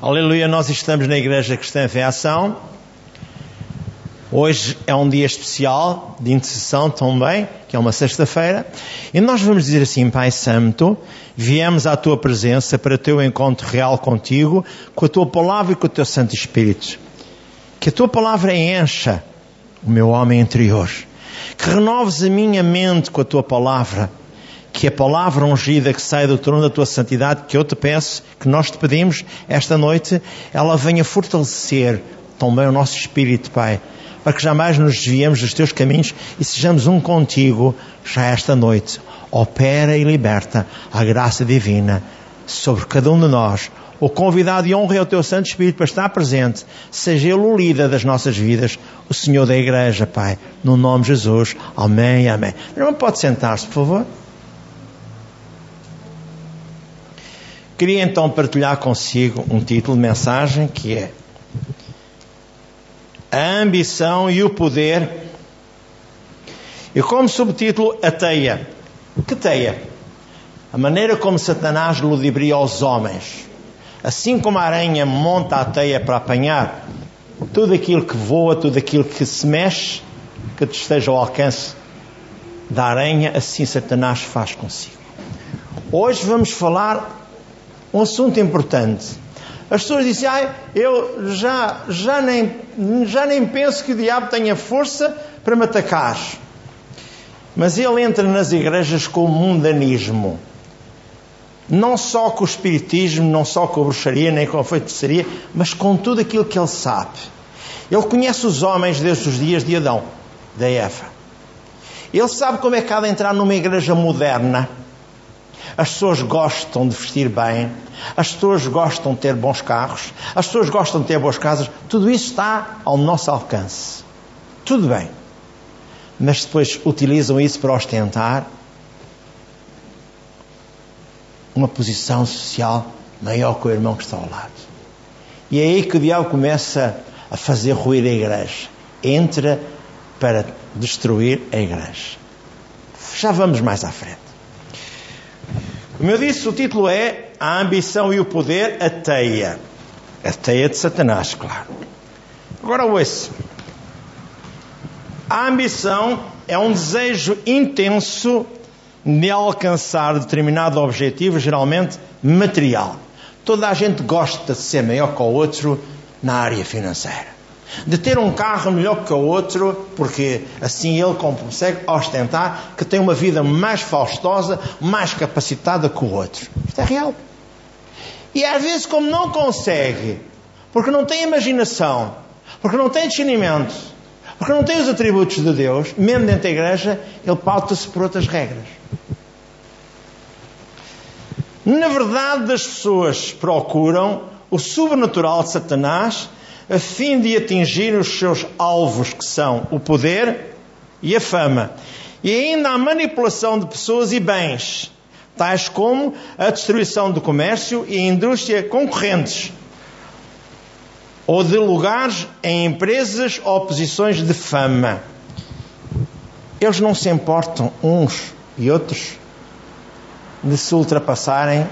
Aleluia, nós estamos na Igreja Cristã em Ação. Hoje é um dia especial de intercessão também, que é uma sexta-feira, e nós vamos dizer assim, Pai Santo, viemos à Tua presença para o um encontro real contigo, com a Tua palavra e com o Teu Santo Espírito. Que a Tua palavra encha o meu homem interior, que renoves a minha mente com a Tua palavra, que a palavra ungida que sai do trono da tua santidade, que eu te peço, que nós te pedimos esta noite, ela venha fortalecer também o nosso espírito, Pai, para que jamais nos desviemos dos teus caminhos e sejamos um contigo já esta noite. Opera e liberta a graça divina sobre cada um de nós. O convidado e honra é o teu Santo Espírito para estar presente. Seja ele o líder das nossas vidas, o Senhor da Igreja, Pai. No nome de Jesus. Amém, amém. Pode sentar-se, por favor. Queria então partilhar consigo um título de mensagem que é A ambição e o poder. E como subtítulo, a teia. Que teia? A maneira como Satanás ludibria os homens. Assim como a aranha monta a teia para apanhar tudo aquilo que voa, tudo aquilo que se mexe, que esteja ao alcance da aranha, assim Satanás faz consigo. Hoje vamos falar um assunto importante. As pessoas dizem, ah, eu já, já, nem, já nem penso que o diabo tenha força para me atacar. Mas ele entra nas igrejas com o mundanismo. Não só com o espiritismo, não só com a bruxaria, nem com a feitiçaria, mas com tudo aquilo que ele sabe. Ele conhece os homens desde os dias de Adão, da Eva. Ele sabe como é que há de entrar numa igreja moderna as pessoas gostam de vestir bem, as pessoas gostam de ter bons carros, as pessoas gostam de ter boas casas, tudo isso está ao nosso alcance. Tudo bem. Mas depois utilizam isso para ostentar uma posição social maior que o irmão que está ao lado. E é aí que o diabo começa a fazer ruir a igreja. Entra para destruir a igreja. Já vamos mais à frente. Como eu disse, o título é A Ambição e o Poder, a Teia. A teia de Satanás, claro. Agora ouça. A ambição é um desejo intenso de alcançar determinado objetivo, geralmente material. Toda a gente gosta de ser maior que o outro na área financeira de ter um carro melhor que o outro, porque assim ele consegue ostentar que tem uma vida mais faustosa, mais capacitada que o outro. Isto é real. E às vezes, como não consegue, porque não tem imaginação, porque não tem discernimento, porque não tem os atributos de Deus, mesmo dentro da igreja, ele pauta-se por outras regras. Na verdade, as pessoas procuram o sobrenatural de Satanás a fim de atingir os seus alvos, que são o poder e a fama, e ainda a manipulação de pessoas e bens, tais como a destruição do comércio e indústria concorrentes, ou de lugares em empresas ou posições de fama. Eles não se importam uns e outros de se ultrapassarem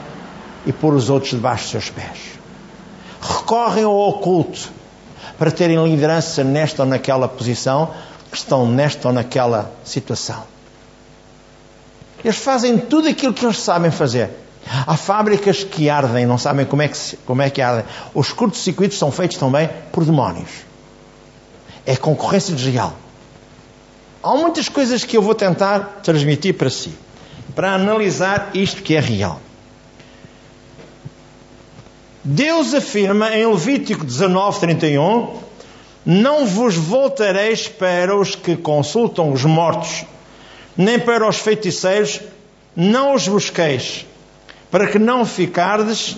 e pôr os outros debaixo dos seus pés. Recorrem ao oculto para terem liderança nesta ou naquela posição, que estão nesta ou naquela situação. Eles fazem tudo aquilo que eles sabem fazer. Há fábricas que ardem, não sabem como é que, como é que ardem. Os curtos-circuitos são feitos também por demónios. É concorrência desleal. Há muitas coisas que eu vou tentar transmitir para si, para analisar isto que é real. Deus afirma em Levítico 19, 31: Não vos voltareis para os que consultam os mortos, nem para os feiticeiros, não os busqueis, para que não ficardes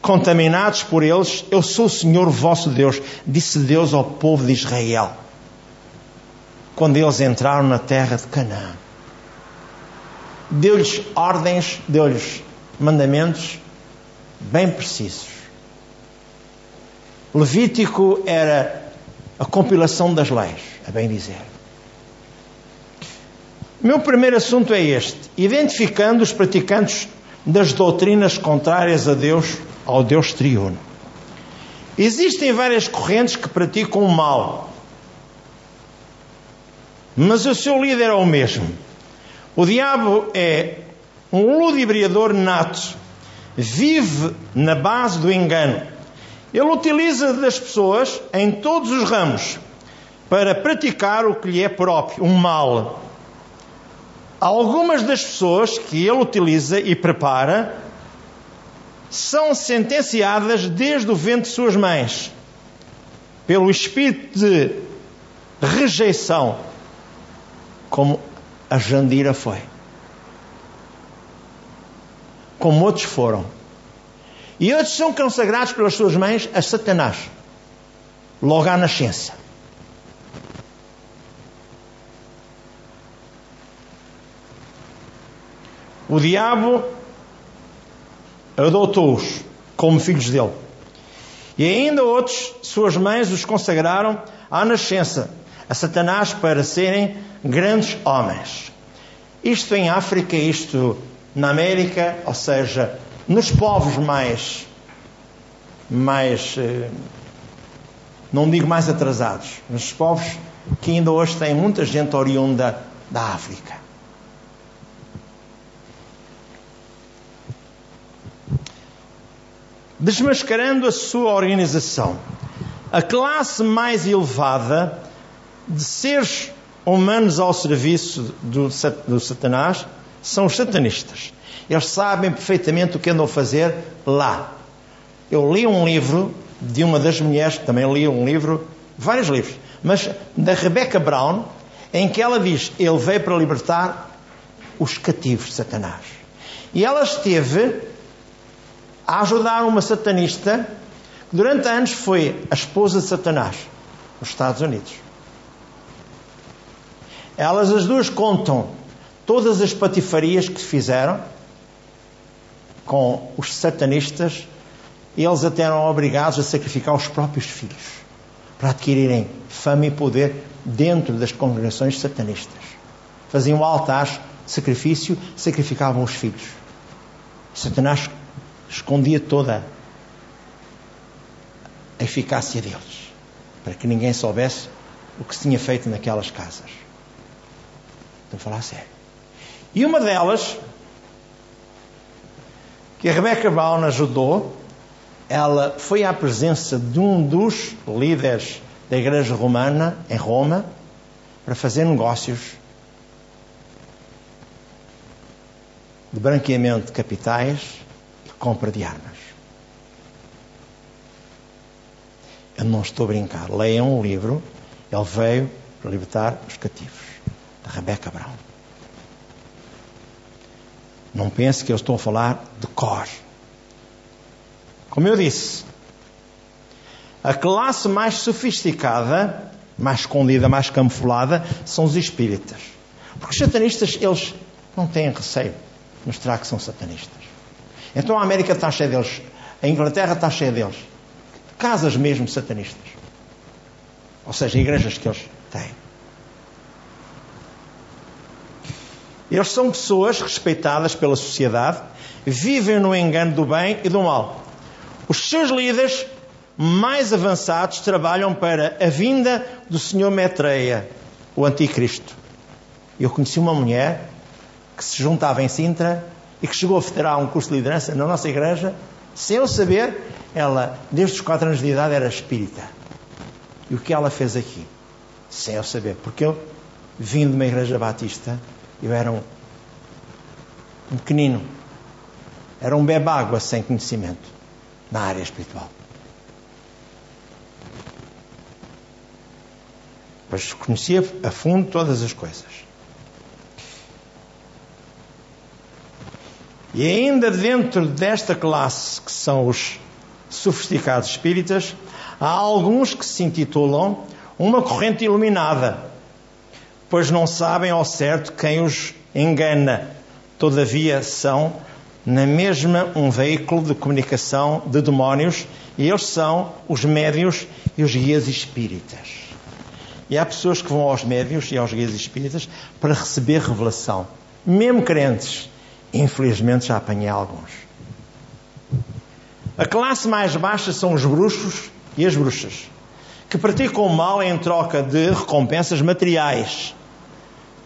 contaminados por eles. Eu sou o Senhor vosso Deus, disse Deus ao povo de Israel, quando eles entraram na terra de Canaã. Deu-lhes ordens, deu-lhes mandamentos bem precisos. Levítico era a compilação das leis, a bem dizer. Meu primeiro assunto é este: identificando os praticantes das doutrinas contrárias a Deus, ao Deus triuno. Existem várias correntes que praticam o mal, mas o seu líder é o mesmo. O diabo é um ludibriador nato, vive na base do engano. Ele utiliza das pessoas em todos os ramos para praticar o que lhe é próprio, um mal. Algumas das pessoas que ele utiliza e prepara são sentenciadas desde o ventre de suas mães pelo espírito de rejeição, como a Jandira foi, como outros foram. E outros são consagrados pelas suas mães a Satanás, logo à nascença. O diabo adotou-os como filhos dele. E ainda outros, suas mães os consagraram à nascença a Satanás para serem grandes homens. Isto em África, isto na América, ou seja, nos povos mais, mais, eh, não digo mais atrasados, nos povos que ainda hoje têm muita gente oriunda da África. desmascarando a sua organização. A classe mais elevada de seres humanos ao serviço do, do Satanás são os satanistas. Eles sabem perfeitamente o que andam a fazer lá. Eu li um livro de uma das mulheres, também li um livro, vários livros, mas da Rebecca Brown, em que ela diz: Ele veio para libertar os cativos de Satanás. E ela esteve a ajudar uma satanista que durante anos foi a esposa de Satanás nos Estados Unidos. Elas as duas contam todas as patifarias que fizeram com os satanistas eles até eram obrigados a sacrificar os próprios filhos para adquirirem fama e poder dentro das congregações satanistas. Faziam altares de sacrifício, sacrificavam os filhos. Satanás escondia toda a eficácia deles, para que ninguém soubesse o que se tinha feito naquelas casas. Estou a falar sério. E uma delas, que a Rebecca Brown ajudou, ela foi à presença de um dos líderes da Igreja Romana em Roma para fazer negócios de branqueamento de capitais compra de armas. Eu não estou a brincar. Leiam o livro. Ele veio para libertar os cativos. Da Rebecca Brown. Não pense que eu estou a falar de cor. Como eu disse, a classe mais sofisticada, mais escondida, mais camuflada, são os espíritas. Porque os satanistas, eles não têm receio de mostrar que são satanistas. Então a América está cheia deles, a Inglaterra está cheia deles. Casas mesmo satanistas. Ou seja, igrejas que eles têm. Eles são pessoas respeitadas pela sociedade, vivem no engano do bem e do mal. Os seus líderes mais avançados trabalham para a vinda do Senhor Metreia, o Anticristo. Eu conheci uma mulher que se juntava em Sintra e que chegou a federar um curso de liderança na nossa igreja, sem eu saber, ela, desde os 4 anos de idade, era espírita. E o que ela fez aqui? Sem eu saber. Porque eu, vim de uma igreja batista, eu era um, um pequenino. Era um bebágua sem conhecimento na área espiritual. Pois conhecia a fundo todas as coisas. E ainda dentro desta classe, que são os sofisticados espíritas, há alguns que se intitulam uma corrente iluminada, pois não sabem ao certo quem os engana. Todavia são, na mesma, um veículo de comunicação de demónios e eles são os médios e os guias espíritas. E há pessoas que vão aos médios e aos guias espíritas para receber revelação, mesmo crentes Infelizmente já apanhei alguns. A classe mais baixa são os bruxos e as bruxas, que praticam o mal em troca de recompensas materiais,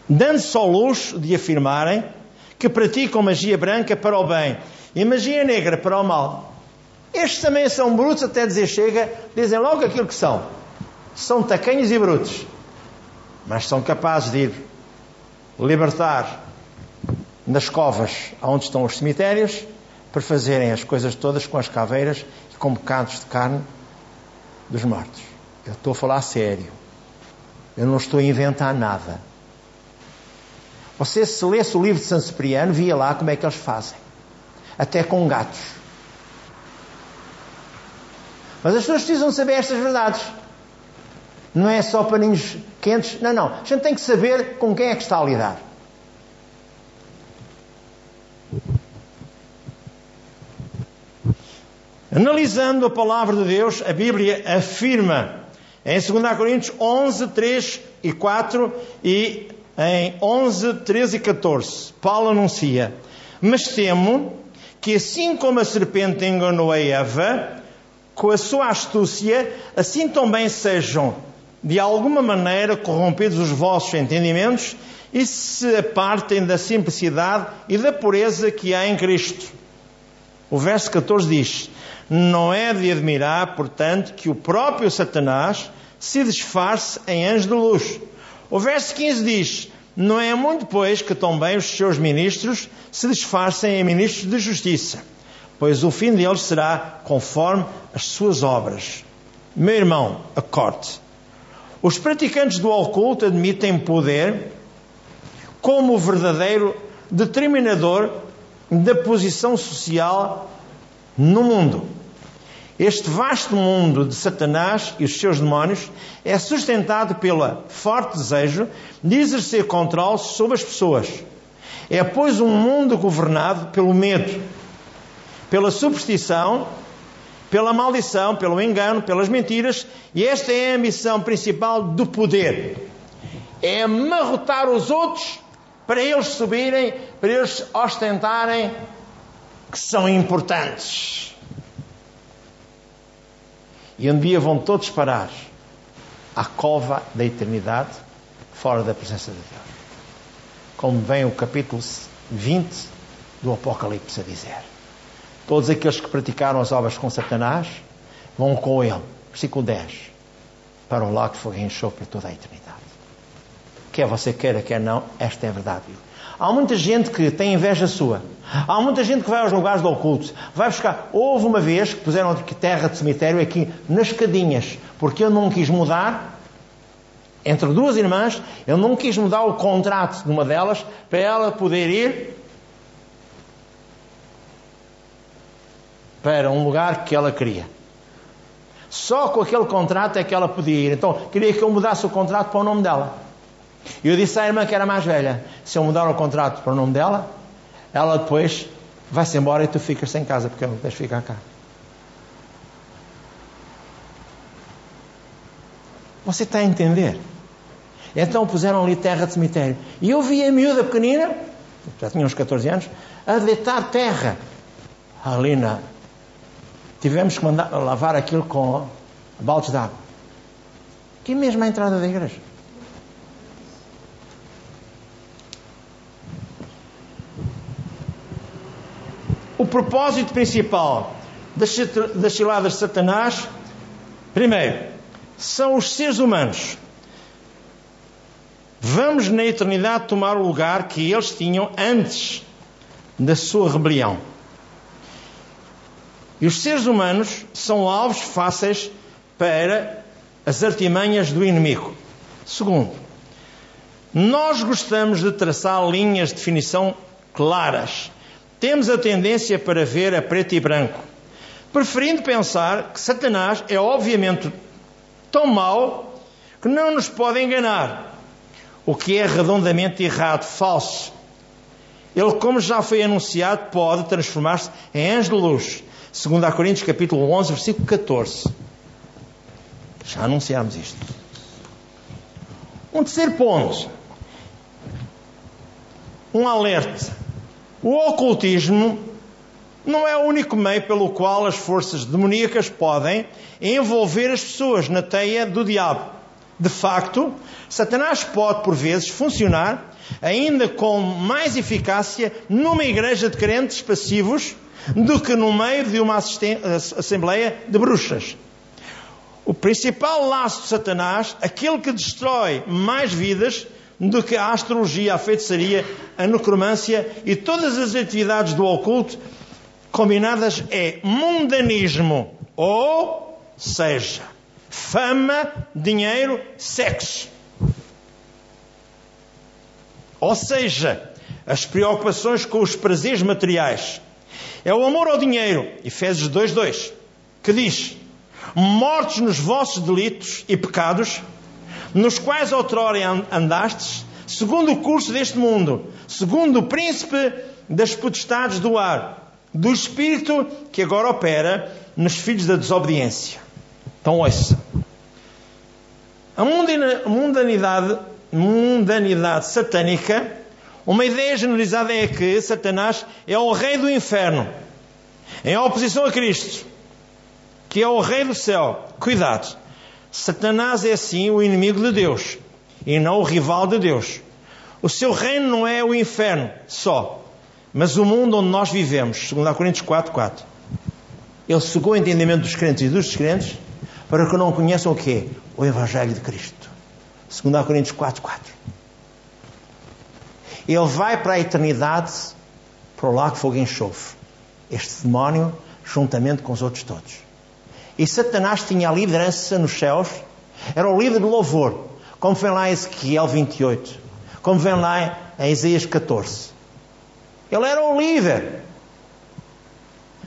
dando-se ao luxo de afirmarem que praticam magia branca para o bem e magia negra para o mal. Estes também são brutos até dizer chega, dizem logo aquilo que são. São tacanhos e brutos, mas são capazes de ir libertar nas covas onde estão os cemitérios para fazerem as coisas todas com as caveiras e com bocados de carne dos mortos. Eu estou a falar sério. Eu não estou a inventar nada. Você, se lesse o livro de São Cipriano, via lá como é que eles fazem. Até com gatos. Mas as pessoas precisam saber estas verdades. Não é só paninhos quentes. Não, não. A gente tem que saber com quem é que está a lidar. Analisando a palavra de Deus, a Bíblia afirma em 2 Coríntios 11, 3 e 4 e em 11, 13 e 14, Paulo anuncia: Mas temo que assim como a serpente enganou a Eva, com a sua astúcia, assim também sejam, de alguma maneira, corrompidos os vossos entendimentos e se apartem da simplicidade e da pureza que há em Cristo. O verso 14 diz: Não é de admirar, portanto, que o próprio Satanás se disfarce em anjo de luz. O verso 15 diz: Não é muito, pois, que também os seus ministros se disfarcem em ministros de justiça, pois o fim deles será conforme as suas obras. Meu irmão, acorde. Os praticantes do oculto admitem poder como o verdadeiro determinador da posição social no mundo. Este vasto mundo de Satanás e os seus demónios é sustentado pelo forte desejo de exercer controle sobre as pessoas. É, pois, um mundo governado pelo medo, pela superstição, pela maldição, pelo engano, pelas mentiras, e esta é a missão principal do poder: é amarrotar os outros para eles subirem, para eles ostentarem que são importantes. E um dia vão todos parar à cova da eternidade, fora da presença de Deus. Como vem o capítulo 20 do Apocalipse a dizer. Todos aqueles que praticaram as obras com Satanás vão com ele, versículo 10, para o lago de fogo e enxofre toda a eternidade. Quer você queira, quer não, esta é a verdade. Há muita gente que tem inveja sua. Há muita gente que vai aos lugares do oculto. Vai buscar. Houve uma vez que puseram aqui terra de cemitério aqui nas cadinhas, porque eu não quis mudar. Entre duas irmãs, eu não quis mudar o contrato de uma delas para ela poder ir para um lugar que ela queria. Só com aquele contrato é que ela podia ir. Então, queria que eu mudasse o contrato para o nome dela. E eu disse à irmã que era mais velha: se eu mudar o contrato para o nome dela, ela depois vai-se embora e tu ficas sem casa, porque eu não deixo ficar cá. Você está a entender? Então puseram ali terra de cemitério. E eu vi a miúda pequenina, já tinha uns 14 anos, a deitar terra ali na. Tivemos que mandar lavar aquilo com baldes de água. Aqui mesmo à entrada da igreja. Propósito principal das ciladas de Satanás, primeiro, são os seres humanos. Vamos na eternidade tomar o lugar que eles tinham antes da sua rebelião. E os seres humanos são alvos fáceis para as artimanhas do inimigo. Segundo, nós gostamos de traçar linhas de definição claras temos a tendência para ver a preto e branco, preferindo pensar que Satanás é obviamente tão mau que não nos pode enganar, o que é redondamente errado, falso. Ele, como já foi anunciado, pode transformar-se em anjo de luz. Segundo a Coríntios capítulo 11, versículo 14. Já anunciámos isto. Um terceiro ponto. Um alerta o ocultismo não é o único meio pelo qual as forças demoníacas podem envolver as pessoas na teia do diabo. De facto, Satanás pode, por vezes, funcionar ainda com mais eficácia numa igreja de crentes passivos do que no meio de uma assembleia de bruxas. O principal laço de Satanás, aquele que destrói mais vidas do que a astrologia, a feitiçaria, a necromância e todas as atividades do oculto combinadas é mundanismo, ou seja, fama, dinheiro, sexo. Ou seja, as preocupações com os prazeres materiais. É o amor ao dinheiro, Efésios 2:2, que diz: mortos nos vossos delitos e pecados, nos quais outrora andastes, segundo o curso deste mundo, segundo o príncipe das potestades do ar, do espírito que agora opera nos filhos da desobediência. Então, ouça. A mundanidade, mundanidade satânica, uma ideia generalizada é que Satanás é o rei do inferno, em oposição a Cristo que é o Rei do céu. Cuidado. Satanás é sim o inimigo de Deus e não o rival de Deus. O seu reino não é o inferno só, mas o mundo onde nós vivemos. 2 Coríntios 4, 4. Ele cegou o entendimento dos crentes e dos descrentes para que não conheçam o quê? O Evangelho de Cristo. 2 Coríntios 4, 4. Ele vai para a eternidade para o lago fogo e enxofre. Este demónio, juntamente com os outros todos. E Satanás tinha a liderança nos céus, era o líder do louvor, como vem lá em Ezequiel 28, como vem lá em Isaías 14. Ele era o líder,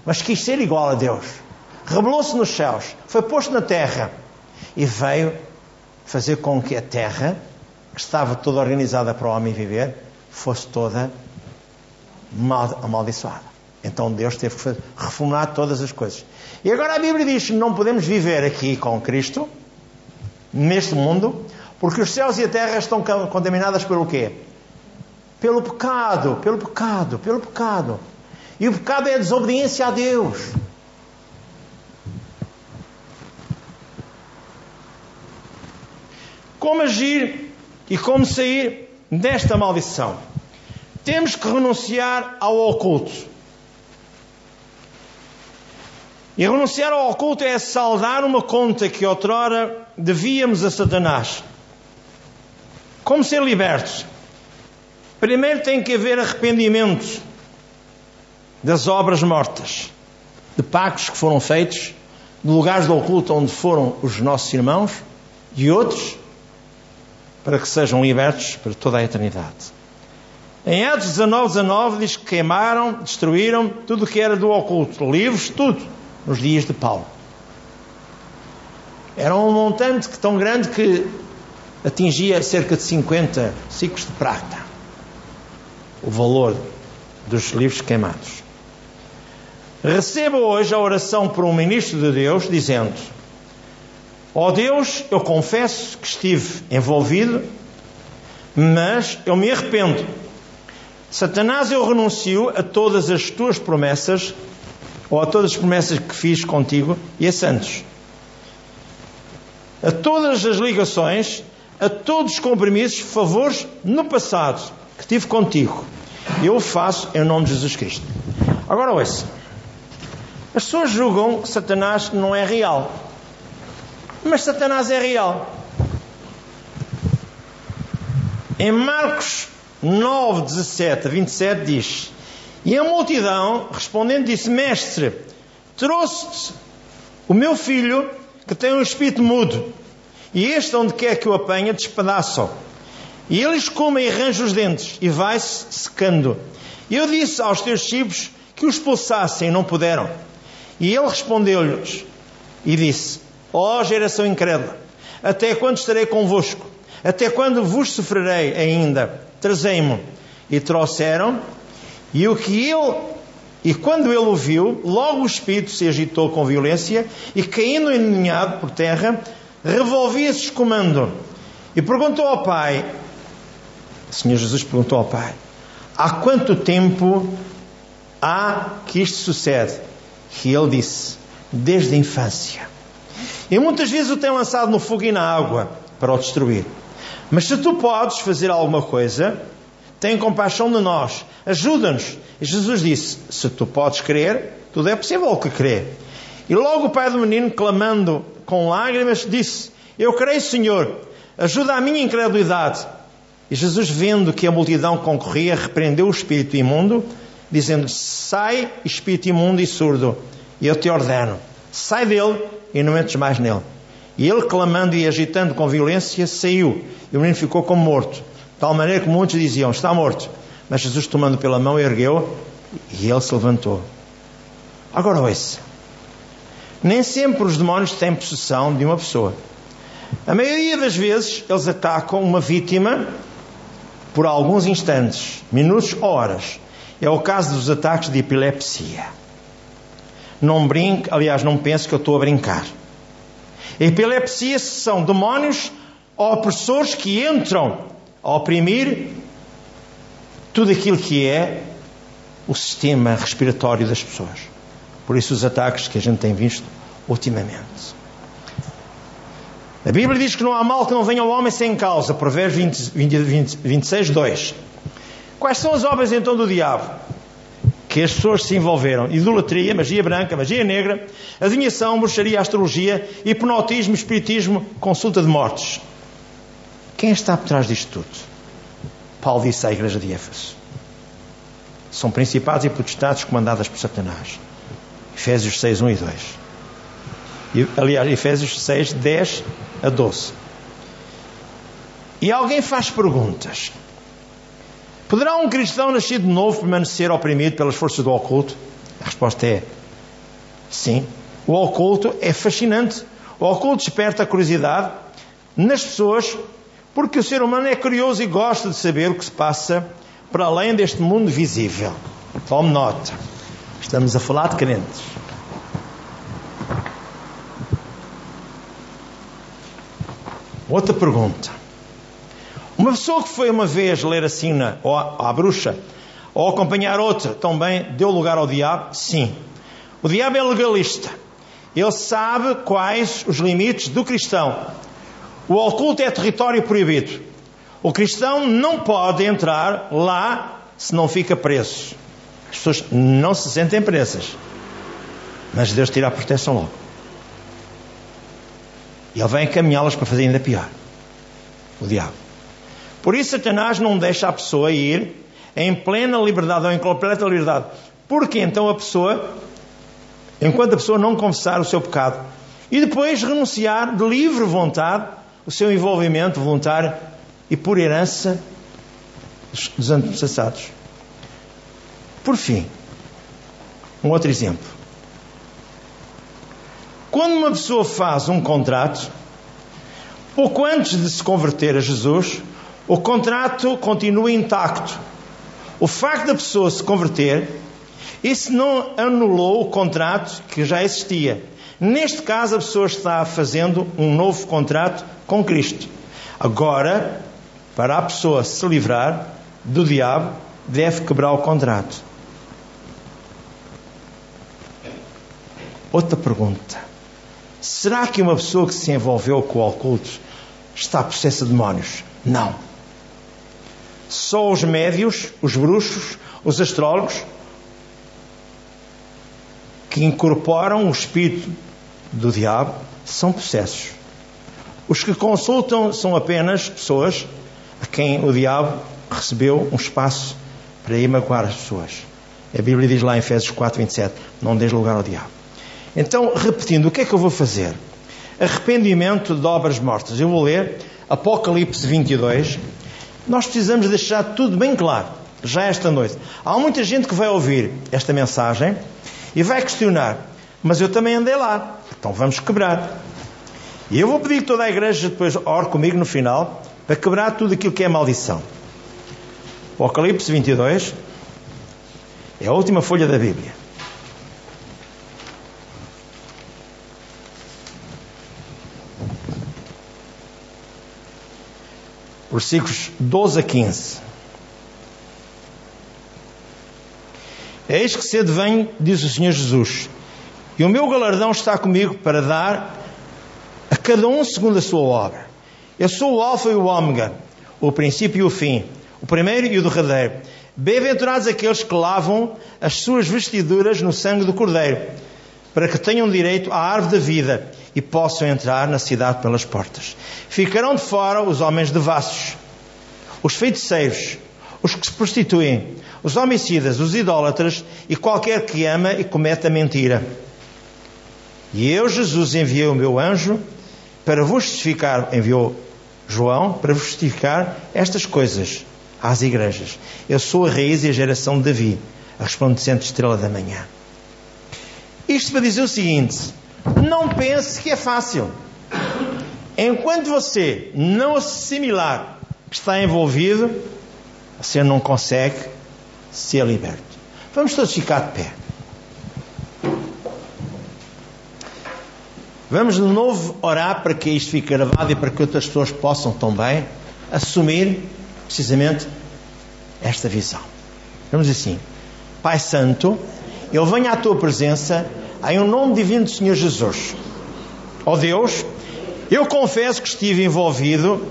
mas quis ser igual a Deus. Rebelou-se nos céus, foi posto na terra e veio fazer com que a terra, que estava toda organizada para o homem viver, fosse toda amaldiçoada. Então Deus teve que reformular todas as coisas. E agora a Bíblia diz que não podemos viver aqui com Cristo, neste mundo, porque os céus e a terra estão contaminadas pelo quê? Pelo pecado, pelo pecado, pelo pecado. E o pecado é a desobediência a Deus. Como agir e como sair desta maldição? Temos que renunciar ao oculto. E renunciar ao oculto é saldar uma conta que outrora devíamos a Satanás. Como ser libertos? Primeiro tem que haver arrependimento das obras mortas, de pactos que foram feitos, de lugares do oculto onde foram os nossos irmãos e outros, para que sejam libertos para toda a eternidade. Em Atos 19, 19 diz que queimaram, destruíram tudo o que era do oculto, livros, tudo nos dias de Paulo. Era um montante tão grande que atingia cerca de 50 ciclos de prata. O valor dos livros queimados. Receba hoje a oração por um ministro de Deus, dizendo: Ó oh Deus, eu confesso que estive envolvido, mas eu me arrependo. Satanás, eu renuncio a todas as tuas promessas ou a todas as promessas que fiz contigo e a santos. A todas as ligações, a todos os compromissos, favores no passado que tive contigo. Eu faço em nome de Jesus Cristo. Agora ouça. As pessoas julgam que Satanás não é real. Mas Satanás é real. Em Marcos 9, 17 a 27 diz: e a multidão, respondendo, disse: Mestre, trouxe-te o meu filho que tem um espírito mudo, e este, onde quer que o apanha, despedaça-o. E eles comem e arranjam os dentes, e vai-se secando. E eu disse aos teus discípulos que o expulsassem, e não puderam. E ele respondeu-lhes e disse: Ó oh, geração incrédula, até quando estarei convosco? Até quando vos sofrerei ainda? Trazei-mo. E trouxeram e o que ele, e quando ele o viu, logo o espírito se agitou com violência e caindo enninhado por terra, revolvia-se escumando. E perguntou ao pai, o Senhor Jesus perguntou ao pai, há quanto tempo há que isto sucede. E ele disse: Desde a infância. E muitas vezes o tem lançado no fogo e na água para o destruir. Mas se tu podes fazer alguma coisa, tem compaixão de nós, ajuda-nos. E Jesus disse: Se tu podes crer, tudo é possível que crer. E logo o pai do menino, clamando com lágrimas, disse: Eu creio, Senhor, ajuda a minha incredulidade. E Jesus, vendo que a multidão concorria, repreendeu o espírito imundo, dizendo: Sai, espírito imundo e surdo, e eu te ordeno, sai dele e não entres mais nele. E ele, clamando e agitando com violência, saiu, e o menino ficou como morto, tal maneira que muitos diziam: Está morto. Mas Jesus, tomando pela mão, ergueu e ele se levantou. Agora ouça. Nem sempre os demónios têm possessão de uma pessoa. A maioria das vezes eles atacam uma vítima por alguns instantes, minutos horas. É o caso dos ataques de epilepsia. Não brinque, aliás, não pense que eu estou a brincar. Epilepsia são demónios opressores que entram a oprimir tudo aquilo que é o sistema respiratório das pessoas. Por isso, os ataques que a gente tem visto ultimamente. A Bíblia diz que não há mal que não venha ao homem sem causa. Provérbios 20, 20, 26, 2. Quais são as obras então do diabo? Que as pessoas se envolveram: idolatria, magia branca, magia negra, adivinhação, bruxaria, astrologia, hipnotismo, espiritismo, consulta de mortes. Quem está por trás disto tudo? Paulo disse à igreja de Éfeso: são principados e potestades comandadas por Satanás. Efésios 6, 1 e 2. E, aliás, Efésios 6, 10 a 12. E alguém faz perguntas. Poderá um cristão nascido de novo permanecer oprimido pelas forças do oculto? A resposta é sim. O oculto é fascinante. O oculto desperta a curiosidade nas pessoas porque o ser humano é curioso e gosta de saber o que se passa para além deste mundo visível. Tome nota. Estamos a falar de crentes. Outra pergunta. Uma pessoa que foi uma vez ler a sina ou à bruxa, ou acompanhar outra, também deu lugar ao diabo? Sim. O diabo é legalista. Ele sabe quais os limites do cristão. O oculto é território proibido. O cristão não pode entrar lá se não fica preso. As pessoas não se sentem presas. Mas Deus tira a proteção logo. E Ele vem encaminhá-las para fazer ainda pior. O diabo. Por isso, Satanás não deixa a pessoa ir em plena liberdade ou em completa liberdade. Porque então a pessoa, enquanto a pessoa não confessar o seu pecado e depois renunciar de livre vontade o seu envolvimento voluntário e por herança dos antepassados. Por fim, um outro exemplo. Quando uma pessoa faz um contrato, pouco antes de se converter a Jesus, o contrato continua intacto. O facto da pessoa se converter, isso não anulou o contrato que já existia. Neste caso, a pessoa está fazendo um novo contrato com Cristo. Agora, para a pessoa se livrar do diabo, deve quebrar o contrato. Outra pergunta. Será que uma pessoa que se envolveu com o oculto está possessa de demónios? Não. Só os médios, os bruxos, os astrólogos que incorporam o espírito do diabo são possessos. Os que consultam são apenas pessoas a quem o diabo recebeu um espaço para ir magoar as pessoas. A Bíblia diz lá em Efésios 4, 27: Não dês lugar ao diabo. Então, repetindo, o que é que eu vou fazer? Arrependimento de obras mortas. Eu vou ler Apocalipse 22. Nós precisamos deixar tudo bem claro, já esta noite. Há muita gente que vai ouvir esta mensagem e vai questionar, mas eu também andei lá, então vamos quebrar. E eu vou pedir que toda a igreja depois ore comigo no final para quebrar tudo aquilo que é maldição. Apocalipse 22 é a última folha da Bíblia. Versículos 12 a 15. Eis que cedo venho, diz o Senhor Jesus, e o meu galardão está comigo para dar a cada um segundo a sua obra. Eu sou o Alfa e o Ômega, o princípio e o fim, o primeiro e o derradeiro. Bem-aventurados aqueles que lavam as suas vestiduras no sangue do Cordeiro, para que tenham direito à árvore da vida e possam entrar na cidade pelas portas. Ficarão de fora os homens devassos, os feiticeiros, os que se prostituem, os homicidas, os idólatras e qualquer que ama e cometa mentira. E eu, Jesus, enviei o meu anjo para vos justificar, enviou João para vos justificar estas coisas às igrejas. Eu sou a raiz e a geração de Davi, a resplandecente estrela da manhã. Isto para dizer o seguinte: não pense que é fácil. Enquanto você não assimilar que está envolvido, você não consegue ser liberto. Vamos todos ficar de pé. Vamos de novo orar para que isto fique gravado e para que outras pessoas possam também assumir precisamente esta visão. Vamos assim, Pai Santo, eu venho à tua presença em um nome divino do Senhor Jesus. Ó oh Deus, eu confesso que estive envolvido,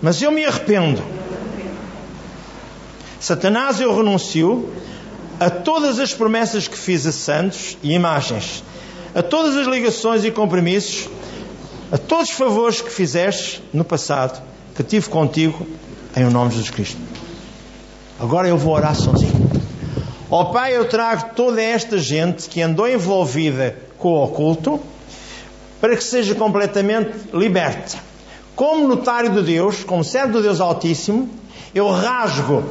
mas eu me arrependo. Satanás, eu renuncio a todas as promessas que fiz a santos e imagens a todas as ligações e compromissos, a todos os favores que fizeste no passado, que tive contigo, em o nome de Jesus Cristo. Agora eu vou orar sozinho. Ó oh, Pai, eu trago toda esta gente que andou envolvida com o oculto para que seja completamente liberta. Como notário de Deus, como servo do Deus Altíssimo, eu rasgo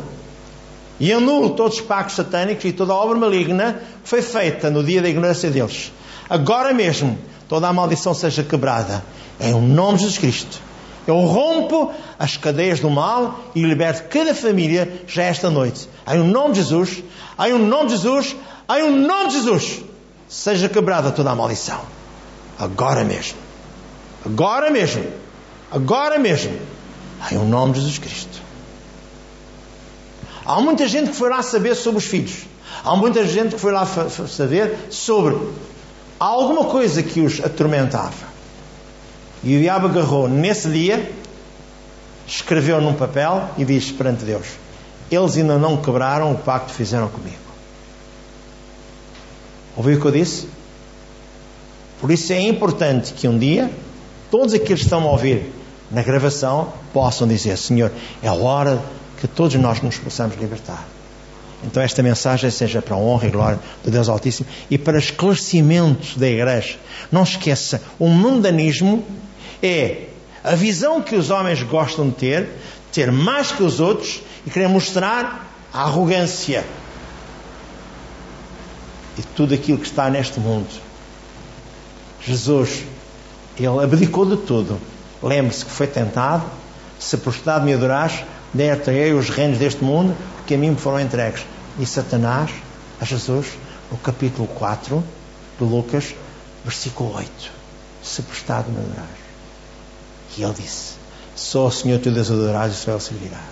e anulo todos os pactos satânicos e toda a obra maligna que foi feita no dia da ignorância deles agora mesmo, toda a maldição seja quebrada. Em nome de Jesus Cristo. Eu rompo as cadeias do mal e liberto cada família já esta noite. Em nome de Jesus, em nome de Jesus, em nome de Jesus, seja quebrada toda a maldição. Agora mesmo. Agora mesmo. Agora mesmo. Em nome de Jesus Cristo. Há muita gente que foi lá saber sobre os filhos. Há muita gente que foi lá saber sobre Há alguma coisa que os atormentava. E o diabo agarrou nesse dia, escreveu num papel e disse perante Deus: Eles ainda não quebraram o pacto que fizeram comigo. Ouviu o que eu disse? Por isso é importante que um dia todos aqueles que estão a ouvir na gravação possam dizer: Senhor, é hora que todos nós nos possamos libertar. Então esta mensagem seja para a honra e glória de Deus Altíssimo e para esclarecimento da igreja. Não esqueça, o mundanismo é a visão que os homens gostam de ter, ter mais que os outros e querer mostrar a arrogância e tudo aquilo que está neste mundo. Jesus, ele abdicou de tudo. Lembre-se que foi tentado, se prostrado me adorares, der-te os reinos deste mundo, que a mim me foram entregues. E Satanás, a Jesus, no capítulo 4 de Lucas, versículo 8. Se prestado me adorar. E ele disse: Só o Senhor teu Deus adorarás e só ele servirás.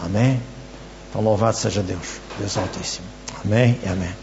Amém? Então louvado seja Deus, Deus Altíssimo. Amém e amém.